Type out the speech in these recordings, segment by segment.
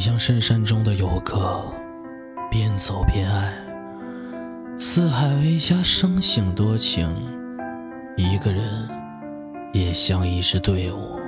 像深山中的游客，边走边爱。四海为家，生性多情。一个人，也像一支队伍。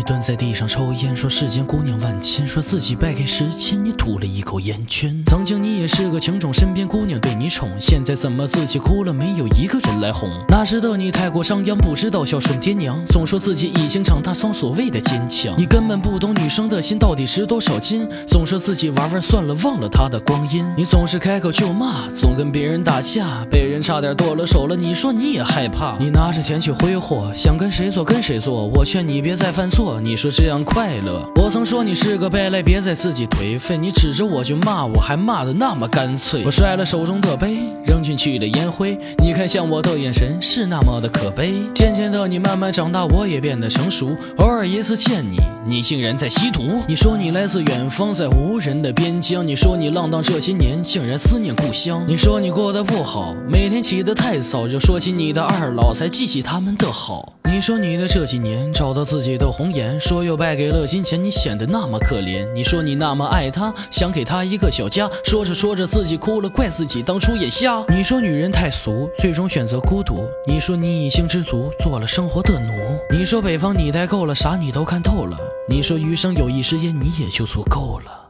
你蹲在地上抽烟，说世间姑娘万千，说自己败给时间。你吐了一口烟圈。曾经你也是个情种，身边姑娘对你宠，现在怎么自己哭了，没有一个人来哄？那时的你太过张扬，不知道孝顺爹娘，总说自己已经长大，装所谓的坚强。你根本不懂女生的心到底值多少斤，总说自己玩玩算了，忘了她的光阴。你总是开口就骂，总跟别人打架，被人差点剁了手了，你说你也害怕。你拿着钱去挥霍，想跟谁做跟谁做，我劝你别再犯错。你说这样快乐？我曾说你是个败类，别再自己颓废。你指着我就骂我，还骂得那么干脆。我摔了手中的杯，扔进去了烟灰。你看向我的眼神是那么的可悲。渐渐的，你慢慢长大，我也变得成熟。偶尔一次见你，你竟然在吸毒。你说你来自远方，在无人的边疆。你说你浪荡这些年，竟然思念故乡。你说你过得不好，每天起得太早，就说起你的二老，才记起他们的好。你说你的这几年找到自己的红颜，说又败给了金钱，你显得那么可怜。你说你那么爱他，想给他一个小家，说着说着自己哭了，怪自己当初也瞎。你说女人太俗，最终选择孤独。你说你已经知足，做了生活的奴。你说北方你待够了，啥你都看透了。你说余生有一支烟，你也就足够了。